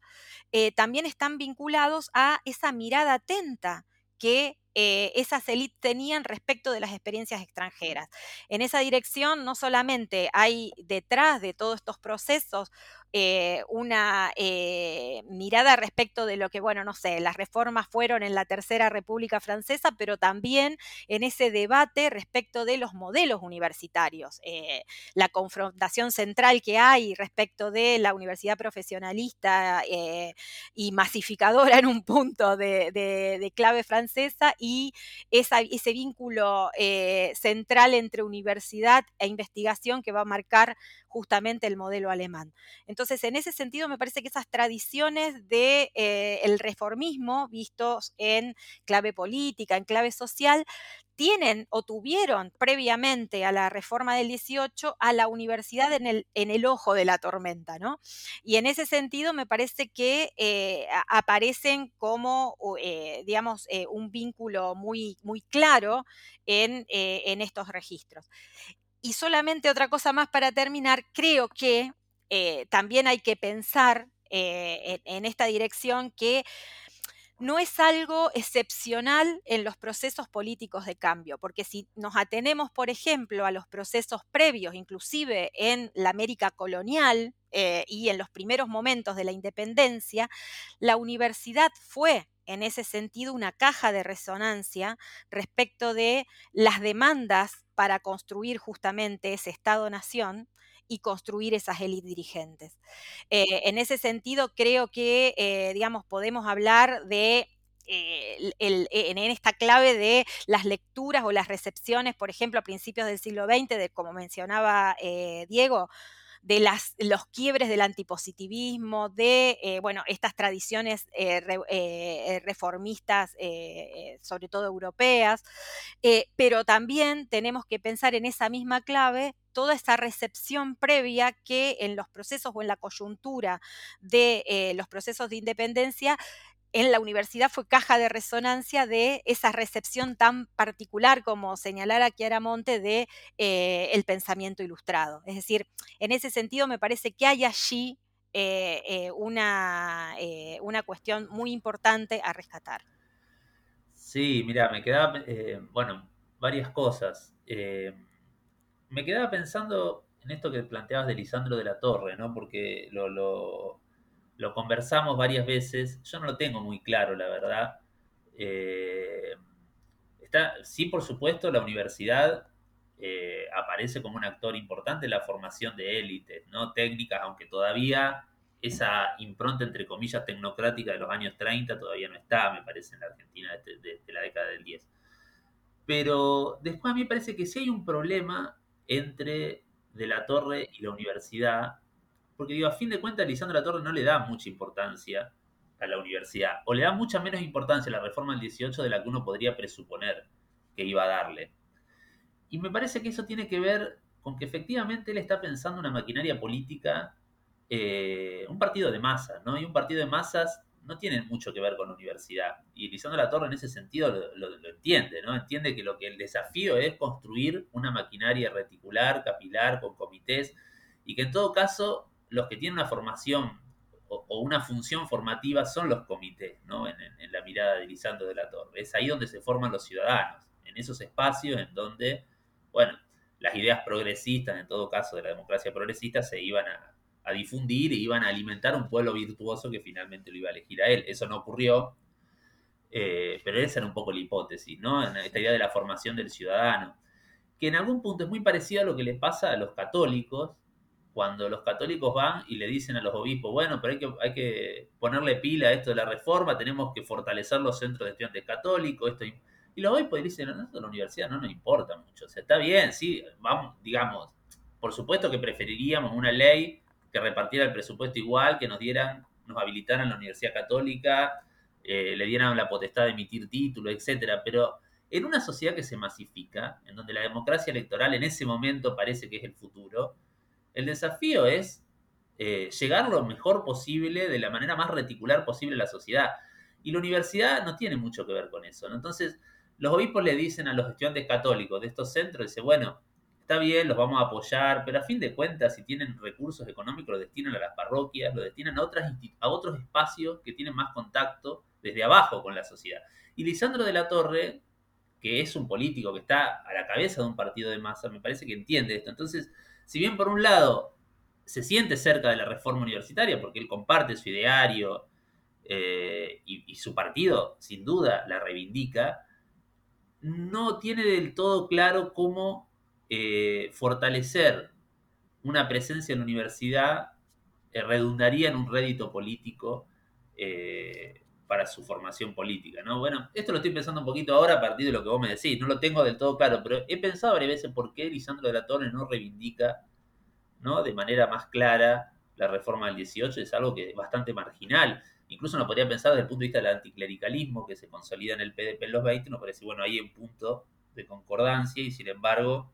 también están vinculados a esa mirada atenta que eh, esas élites tenían respecto de las experiencias extranjeras. En esa dirección no solamente hay detrás de todos estos procesos eh, una eh, mirada respecto de lo que, bueno, no sé, las reformas fueron en la Tercera República Francesa, pero también en ese debate respecto de los modelos universitarios, eh, la confrontación central que hay respecto de la universidad profesionalista y masificadora en un punto de, clave francesa y ese vínculo central entre universidad e investigación que va a marcar justamente el modelo alemán. Entonces, en ese sentido, me parece que esas tradiciones del de, eh, reformismo, vistos en clave política, en clave social, tienen o tuvieron previamente a la reforma del 18 a la universidad en el, ojo de la tormenta, ¿no? Y en ese sentido me parece que eh, aparecen como, eh, digamos, un vínculo muy, claro en estos registros. Y solamente otra cosa más para terminar, creo que eh, también hay que pensar eh, en, esta dirección que no es algo excepcional en los procesos políticos de cambio, porque si nos atenemos, por ejemplo, a los procesos previos, inclusive en la América colonial eh, y en los primeros momentos de la independencia, la universidad fue en ese sentido una caja de resonancia respecto de las demandas para construir justamente ese Estado-nación y construir esas élites dirigentes. Eh, en ese sentido, creo que, eh, digamos, podemos hablar de eh, en esta clave de las lecturas o las recepciones, por ejemplo, a principios del siglo XX, de como mencionaba Diego, de las, los quiebres del antipositivismo, de eh, bueno, estas tradiciones eh, eh, reformistas, sobre todo europeas, pero también tenemos que pensar en esa misma clave toda esa recepción previa que en los procesos o en la coyuntura de los procesos de independencia en la universidad fue caja de resonancia de esa recepción tan particular como señalara Chiara Monte de eh, el pensamiento ilustrado. Es decir, en ese sentido me parece que hay allí eh, eh, una, una, cuestión muy importante a rescatar. Sí, mira, me quedaba, bueno, varias cosas. me quedaba pensando en esto que planteabas de Lisandro de la Torre, ¿no? Porque lo conversamos varias veces, yo no lo tengo muy claro, la verdad. Eh, está, sí, por supuesto, la universidad eh, aparece como un actor importante en la formación de élites, ¿no? Técnicas, aunque todavía esa impronta, entre comillas, tecnocrática de los años 30 todavía no está, me parece, en la Argentina de, de la década del 10. Pero después a mí me parece que sí hay un problema entre De la Torre y la universidad, porque digo, a fin de cuentas, Lisandro Torre no le da mucha importancia a la universidad, o le da mucha menos importancia a la reforma del 18 de la que uno podría presuponer que iba a darle. Y me parece que eso tiene que ver con que efectivamente él está pensando una maquinaria política, eh, un partido de masas, ¿no? Y un partido de masas no tiene mucho que ver con la universidad. Y Lisandro La Torre en ese sentido lo, lo, entiende, ¿no? Entiende que lo que el desafío es construir una maquinaria reticular, capilar, con comités, y que en todo caso los que tienen una formación o, una función formativa son los comités, ¿no? En, la mirada de Lisandro de la Torre. Es ahí donde se forman los ciudadanos, en esos espacios en donde, bueno, las ideas progresistas, en todo caso de la democracia progresista, se iban a, difundir e iban a alimentar un pueblo virtuoso que finalmente lo iba a elegir a él. Eso no ocurrió, eh, pero esa era un poco la hipótesis, ¿no? Esta idea de la formación del ciudadano, que en algún punto es muy parecida a lo que le pasa a los católicos, cuando los católicos van y le dicen a los obispos, bueno, pero hay que, hay que ponerle pila a esto de la reforma, tenemos que fortalecer los centros de estudiantes católicos, esto, y los obispos dicen, no, esto la universidad no nos importa mucho, o sea, está bien, sí, vamos, digamos, por supuesto que preferiríamos una ley que repartiera el presupuesto igual, que nos dieran, nos habilitaran la universidad católica, eh, le dieran la potestad de emitir títulos, etcétera, pero en una sociedad que se masifica, en donde la democracia electoral en ese momento parece que es el futuro, el desafío es eh, llegar lo mejor posible, de la manera más reticular posible a la sociedad. Y la universidad no tiene mucho que ver con eso. Entonces, los obispos le dicen a los estudiantes católicos de estos centros, dice, bueno, está bien, los vamos a apoyar, pero a fin de cuentas, si tienen recursos económicos, los destinan a las parroquias, lo destinan a, otras, a otros espacios que tienen más contacto desde abajo con la sociedad. Y Lisandro de la Torre, que es un político que está a la cabeza de un partido de masa, me parece que entiende esto. Entonces, si bien por un lado se siente cerca de la reforma universitaria porque él comparte su ideario eh, y, su partido sin duda la reivindica, no tiene del todo claro cómo eh, fortalecer una presencia en la universidad eh, redundaría en un rédito político para su formación política, ¿no? Bueno, esto lo estoy pensando un poquito ahora a partir de lo que vos me decís, no lo tengo del todo claro, pero he pensado varias veces por qué Lisandro de la Torre no reivindica, ¿no? De manera más clara la reforma del 18, es algo que es bastante marginal. Incluso uno podría pensar desde el punto de vista del anticlericalismo que se consolida en el PDP en los 20, nos parece, bueno, hay un punto de concordancia y sin embargo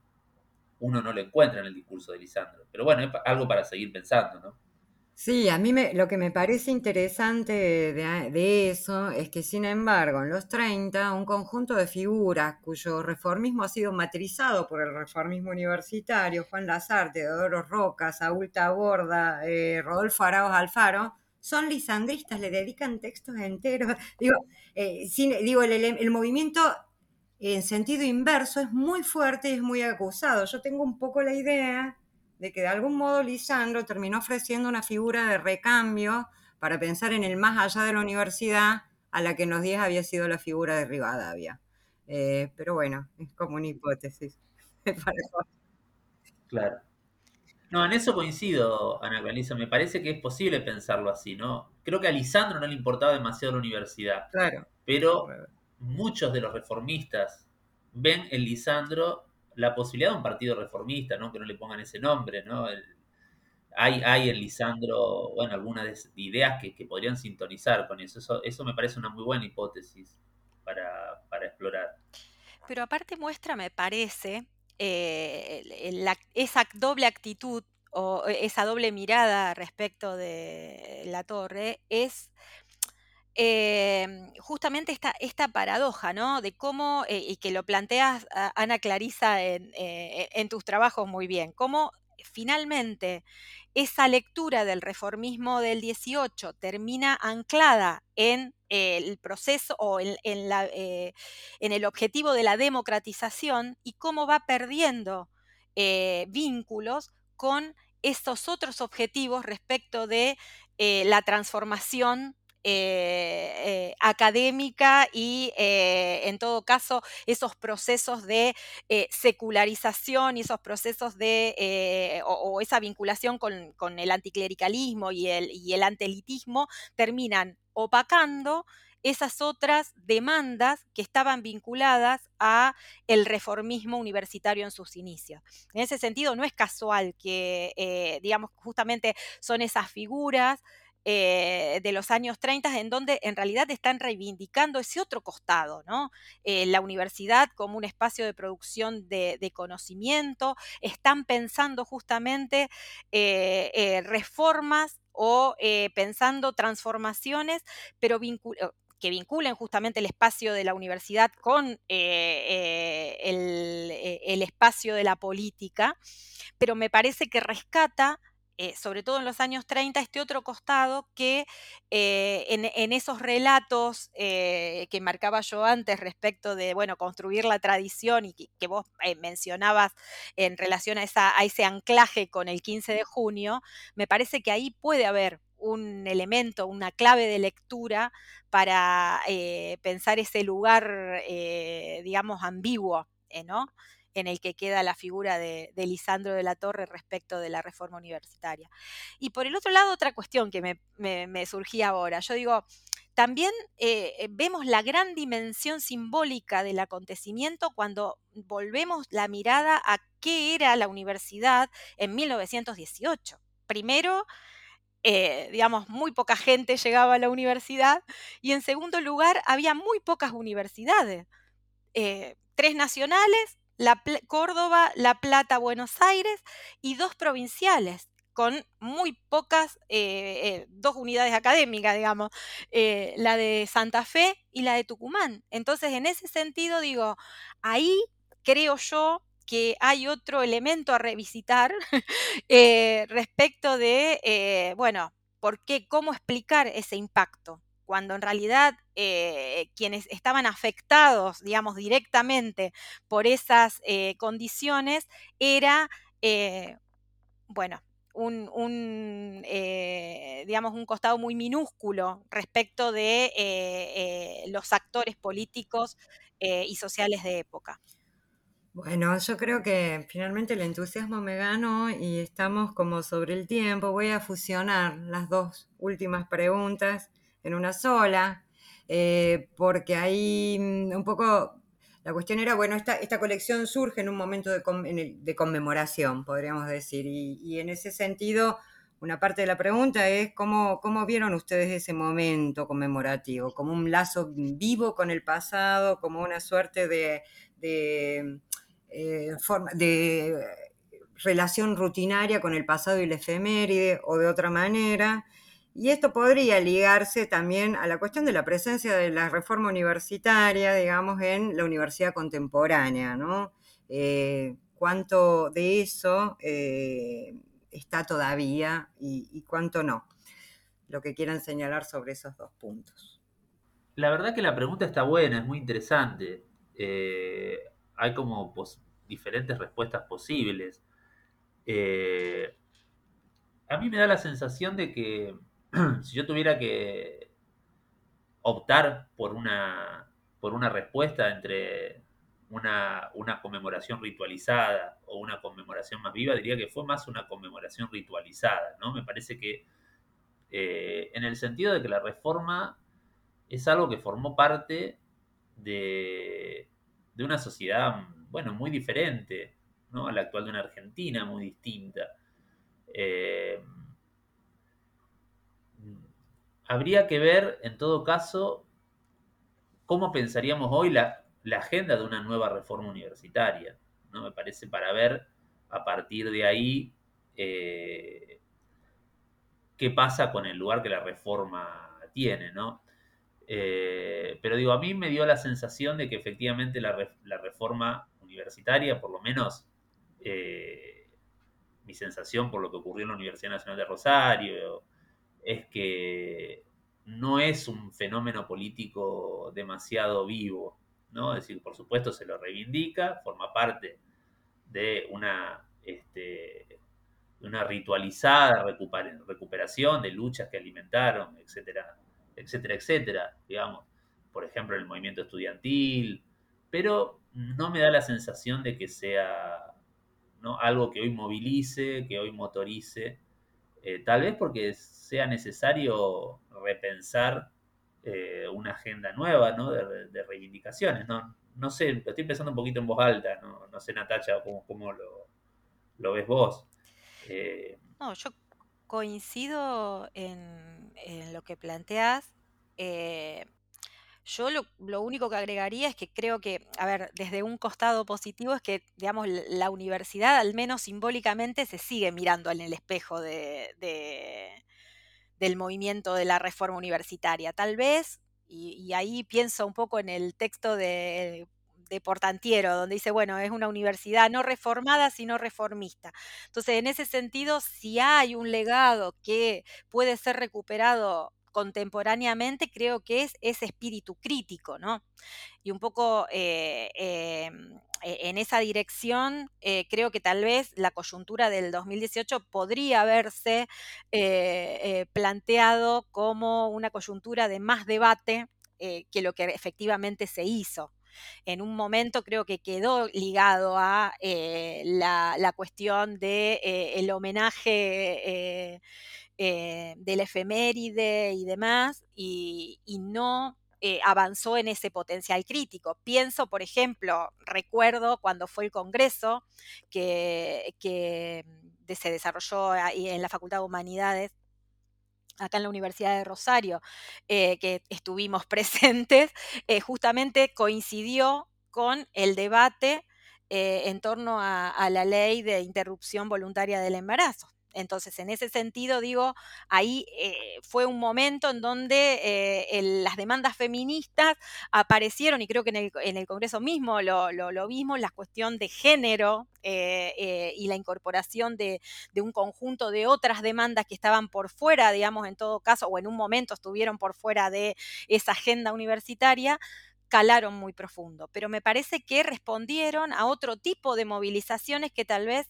uno no lo encuentra en el discurso de Lisandro. Pero bueno, es algo para seguir pensando, ¿no? Sí, a mí me, lo que me parece interesante de, eso es que, sin embargo, en los 30, un conjunto de figuras cuyo reformismo ha sido matrizado por el reformismo universitario, Juan Lazarte, Teodoro Roca, Saúl Taborda, eh, Rodolfo Arauz Alfaro, son lisandristas, le dedican textos enteros. Digo, eh, digo el, el, movimiento en sentido inverso es muy fuerte y es muy acusado. Yo tengo un poco la idea de que de algún modo Lisandro terminó ofreciendo una figura de recambio para pensar en el más allá de la universidad, a la que en los días había sido la figura de Rivadavia. Eh, pero bueno, es como una hipótesis. claro. No, en eso coincido, Ana Clarisa. Me parece que es posible pensarlo así, ¿no? Creo que a Lisandro no le importaba demasiado la universidad. Claro. Pero muchos de los reformistas ven en Lisandro la posibilidad de un partido reformista, ¿no? Que no le pongan ese nombre, ¿no? hay, hay en Lisandro, bueno, algunas ideas que, podrían sintonizar con eso. eso. me parece una muy buena hipótesis para, para explorar. Pero aparte muestra, me parece, eh, esa doble actitud o esa doble mirada respecto de la torre es em, justamente esta, esta paradoja, ¿no? De cómo, eh, y que lo planteas, Ana Clarisa, en, eh, en, tus trabajos muy bien, cómo finalmente esa lectura del reformismo del 18 termina anclada en el proceso o en, eh, en, el objetivo de la democratización y cómo va perdiendo vínculos con estos otros objetivos respecto de la transformación eh, eh, académica y eh, en todo caso esos procesos de secularización y esos procesos de, o, esa vinculación con, el anticlericalismo y el, antelitismo terminan opacando esas otras demandas que estaban vinculadas a el reformismo universitario en sus inicios. En ese sentido, no es casual que, digamos, justamente son esas figuras eh, de los años 30, en donde en realidad están reivindicando ese otro costado, ¿no? Eh, la universidad como un espacio de producción de, conocimiento, están pensando justamente eh, reformas o pensando transformaciones, pero que vinculen justamente el espacio de la universidad con el espacio de la política, pero me parece que rescata eh, sobre todo en los años 30, este otro costado que eh, en, esos relatos eh, que marcaba yo antes respecto de, bueno, construir la tradición y que, vos mencionabas en relación a, a ese anclaje con el 15 de junio, me parece que ahí puede haber un elemento, una clave de lectura para pensar ese lugar, digamos, ambiguo, ¿no? En el que queda la figura de, Lisandro de la Torre respecto de la reforma universitaria. Y por el otro lado, otra cuestión que me, surgía ahora. Yo digo, también eh, eh, vemos la gran dimensión simbólica del acontecimiento cuando volvemos la mirada a qué era la universidad en 1918. Primero, eh, digamos, muy poca gente llegaba a la universidad y en segundo lugar, había muy pocas universidades. tres nacionales la Córdoba, La Plata, Buenos Aires y dos provinciales con muy pocas, eh, eh, dos unidades académicas, digamos, eh, la de Santa Fe y la de Tucumán. Entonces, en ese sentido, digo, ahí creo yo que hay otro elemento a revisitar respecto de, bueno, ¿por qué? ¿Cómo explicar ese impacto? Cuando en realidad eh, quienes estaban afectados, digamos, directamente por esas eh, condiciones era, eh, bueno, un, digamos, un costado muy minúsculo respecto de los actores políticos y sociales de época. Bueno, yo creo que finalmente el entusiasmo me ganó y estamos como sobre el tiempo. Voy a fusionar las dos últimas preguntas en una sola, eh, porque ahí mm, un poco la cuestión era, bueno, esta, esta colección surge en un momento de, conmemoración, podríamos decir, y, en ese sentido, una parte de la pregunta es cómo, cómo vieron ustedes ese momento conmemorativo, como un lazo vivo con el pasado, como una suerte de, eh, forma, de relación rutinaria con el pasado y la efeméride, o de otra manera. Y esto podría ligarse también a la cuestión de la presencia de la reforma universitaria, digamos, en la universidad contemporánea, ¿no? Eh, ¿Cuánto de eso eh, está todavía y, cuánto no? lo que quieran señalar sobre esos dos puntos. La verdad que la pregunta está buena, es muy interesante. Eh, hay como diferentes respuestas posibles. A mí me da la sensación de que si yo tuviera que optar por una, por una respuesta entre una, conmemoración ritualizada o una conmemoración más viva, diría que fue más una conmemoración ritualizada, ¿no? Me parece que eh, en el sentido de que la reforma es algo que formó parte de, de una sociedad, bueno, muy diferente, ¿no? A la actual de una Argentina muy distinta. Eh, habría que ver, en todo caso, cómo pensaríamos hoy la, agenda de una nueva reforma universitaria. ¿no? Me parece para ver a partir de ahí eh, qué pasa con el lugar que la reforma tiene, ¿no? Eh, pero digo, a mí me dio la sensación de que efectivamente la, reforma universitaria, por lo menos eh, mi sensación por lo que ocurrió en la Universidad Nacional de Rosario, es que no es un fenómeno político demasiado vivo, ¿no? Es decir, por supuesto se lo reivindica, forma parte de una, este, una ritualizada recuperación de luchas que alimentaron, etcétera, etcétera, etcétera, digamos, por ejemplo, el movimiento estudiantil, pero no me da la sensación de que sea ¿no? algo que hoy movilice, que hoy motorice eh, tal vez porque sea necesario repensar eh, una agenda nueva ¿no? de, reivindicaciones. ¿no? no sé, lo estoy pensando un poquito en voz alta, no, no sé, Natacha, cómo, cómo lo, lo, ves vos. Eh, no, yo coincido en, en lo que planteas. Yo lo, único que agregaría es que creo que, a ver, desde un costado positivo es que, digamos, la universidad, al menos simbólicamente, se sigue mirando en el espejo de, del movimiento de la reforma universitaria. Tal vez, y, ahí pienso un poco en el texto de, de Portantiero, donde dice, bueno, es una universidad no reformada, sino reformista. Entonces, en ese sentido, si hay un legado que puede ser recuperado contemporáneamente creo que es ese espíritu crítico, ¿no? Y un poco eh, em, e, en esa dirección eh, creo que tal vez la coyuntura del 2018 podría haberse eh, planteado como una coyuntura de más debate que lo que efectivamente se hizo en un momento creo que quedó ligado a la, la, cuestión del de, el homenaje eh, del efeméride y demás, y, no eh, avanzó en ese potencial crítico. Pienso, por ejemplo, recuerdo cuando fue el Congreso que, se desarrolló en la Facultad de Humanidades acá en la Universidad de Rosario, eh, que estuvimos presentes, justamente coincidió con el debate en torno a, la ley de interrupción voluntaria del embarazo. Entonces, en ese sentido, digo, ahí eh, fue un momento en donde eh, las demandas feministas aparecieron, y creo que en el, Congreso mismo lo, lo, vimos, la cuestión de género eh, y la incorporación de, un conjunto de otras demandas que estaban por fuera, digamos, en todo caso, o en un momento estuvieron por fuera de esa agenda universitaria calaron muy profundo, pero me parece que respondieron a otro tipo de movilizaciones que tal vez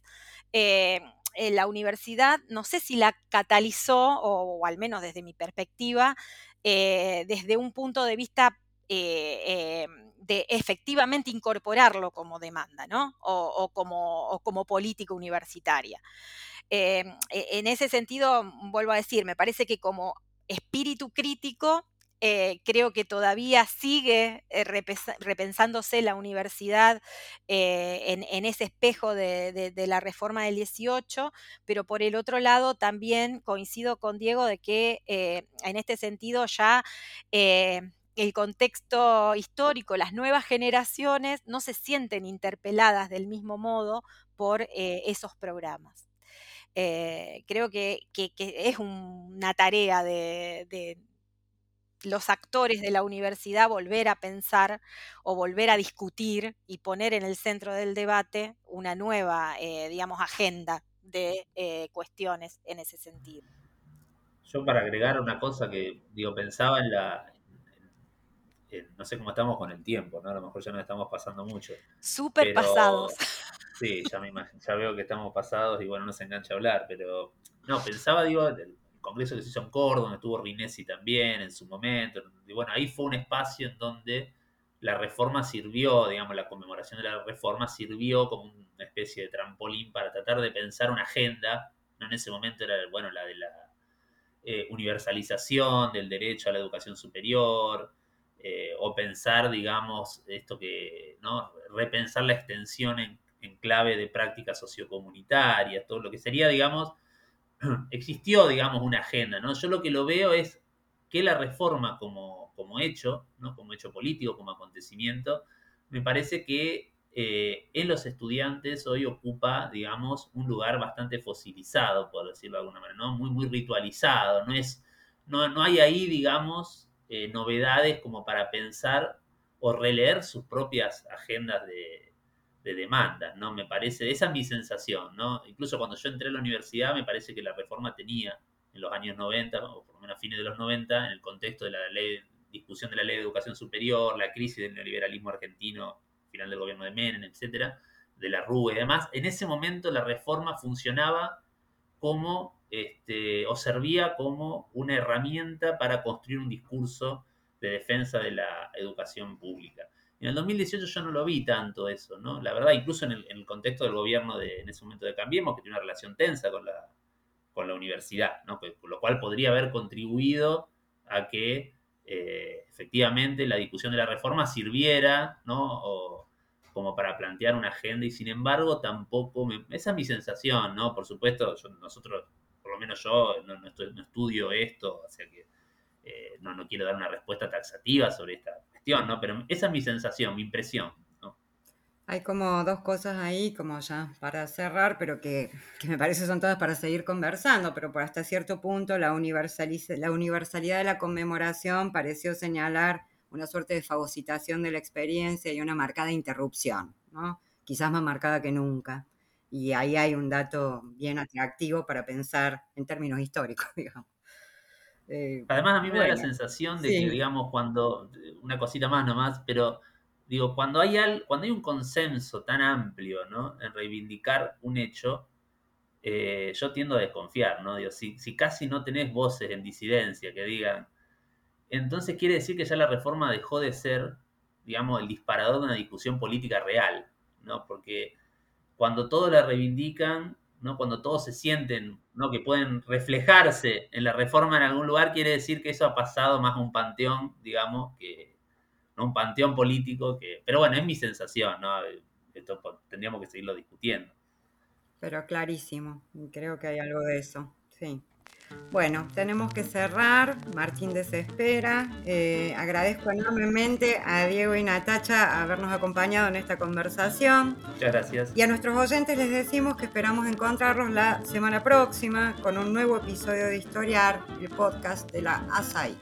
eh, la universidad, no sé si la catalizó, o, al menos desde mi perspectiva, eh, desde un punto de vista eh, de efectivamente incorporarlo como demanda, ¿no? O, como, o como, política universitaria. E, en ese sentido, vuelvo a decir, me parece que como espíritu crítico eh, creo que todavía sigue eh, repensándose la universidad eh, en, ese espejo de, la reforma del 18, pero por el otro lado también coincido con Diego de que en este sentido ya el contexto histórico, las nuevas generaciones no se sienten interpeladas del mismo modo por esos programas. creo que, es una tarea de, los actores de la universidad volver a pensar o volver a discutir y poner en el centro del debate una nueva, eh, digamos, agenda de eh, cuestiones en ese sentido. yo para agregar una cosa que, digo, pensaba en la, no sé cómo estamos con el tiempo, ¿no? A lo mejor ya nos estamos pasando mucho. Súper pasados. Sí, ya, me ya veo que estamos pasados y bueno, no se engancha a hablar, pero no, pensaba, digo, el congreso que se hizo en Córdoba, donde estuvo Rinesi también en su momento, y bueno, ahí fue un espacio en donde la reforma sirvió, digamos, la conmemoración de la reforma sirvió como una especie de trampolín para tratar de pensar una agenda, no en ese momento era, bueno, la de la eh, universalización del derecho a la educación superior, eh, o pensar, digamos, esto que, ¿no? Repensar la extensión en, clave de prácticas sociocomunitarias, todo lo que sería, digamos, existió, digamos, una agenda, ¿no? Yo lo que lo veo es que la reforma como, como hecho, ¿no? Como hecho político, como acontecimiento, me parece que eh, en los estudiantes hoy ocupa, digamos, un lugar bastante fosilizado, por decirlo de alguna manera, ¿no? Muy, muy ritualizado, no es, no, no hay ahí, digamos, eh, novedades como para pensar o releer sus propias agendas de, de demandas, ¿no? Me parece, esa es mi sensación, ¿no? Incluso cuando yo entré a la universidad me parece que la reforma tenía en los años 90, o por lo menos a fines de los 90, en el contexto de la ley, discusión de la ley de educación superior, la crisis del neoliberalismo argentino, final del gobierno de Menem, etcétera, de la RUE y demás, en ese momento la reforma funcionaba como este, o servía como una herramienta para construir un discurso de defensa de la educación pública. En el 2018 yo no lo vi tanto eso, ¿no? La verdad, incluso en el, contexto del gobierno de, en ese momento de Cambiemos, que tiene una relación tensa con la, con la universidad, ¿no? lo cual podría haber contribuido a que eh, efectivamente la discusión de la reforma sirviera, ¿no? O, como para plantear una agenda y sin embargo tampoco, esa es mi sensación, ¿no? Por supuesto, nosotros por lo menos yo no, estudio esto, o sea que eh, no, no quiero dar una respuesta taxativa sobre esta cuestión, ¿no? Pero esa es mi sensación, mi impresión. ¿no? Hay como dos cosas ahí, como ya para cerrar, pero que, me parece son todas para seguir conversando, pero por hasta cierto punto la, la universalidad de la conmemoración pareció señalar una suerte de fagocitación de la experiencia y una marcada interrupción, ¿no? quizás más marcada que nunca. Y ahí hay un dato bien atractivo para pensar en términos históricos, digamos. Eh, Además, a mí me da la sensación de que, digamos, cuando, una cosita más nomás, pero digo, cuando hay, al, cuando hay un consenso tan amplio, ¿no? En reivindicar un hecho, eh, yo tiendo a desconfiar, ¿no? Digo, si, si casi no tenés voces en disidencia que digan, entonces quiere decir que ya la reforma dejó de ser, digamos, el disparador de una discusión política real, ¿no? Porque cuando todos la reivindican, ¿no? cuando todos se sienten ¿no? que pueden reflejarse en la reforma en algún lugar, quiere decir que eso ha pasado más a un panteón, digamos, que ¿no? un panteón político que... Pero bueno, es mi sensación, ¿no? Esto tendríamos que seguirlo discutiendo. Pero clarísimo, creo que hay algo de eso, sí. Bueno, tenemos que cerrar. Martín desespera. Eh, agradezco enormemente a Diego y Natacha habernos acompañado en esta conversación. Muchas gracias. Y a nuestros oyentes les decimos que esperamos encontrarlos la semana próxima con un nuevo episodio de Historiar, el podcast de la ASAI.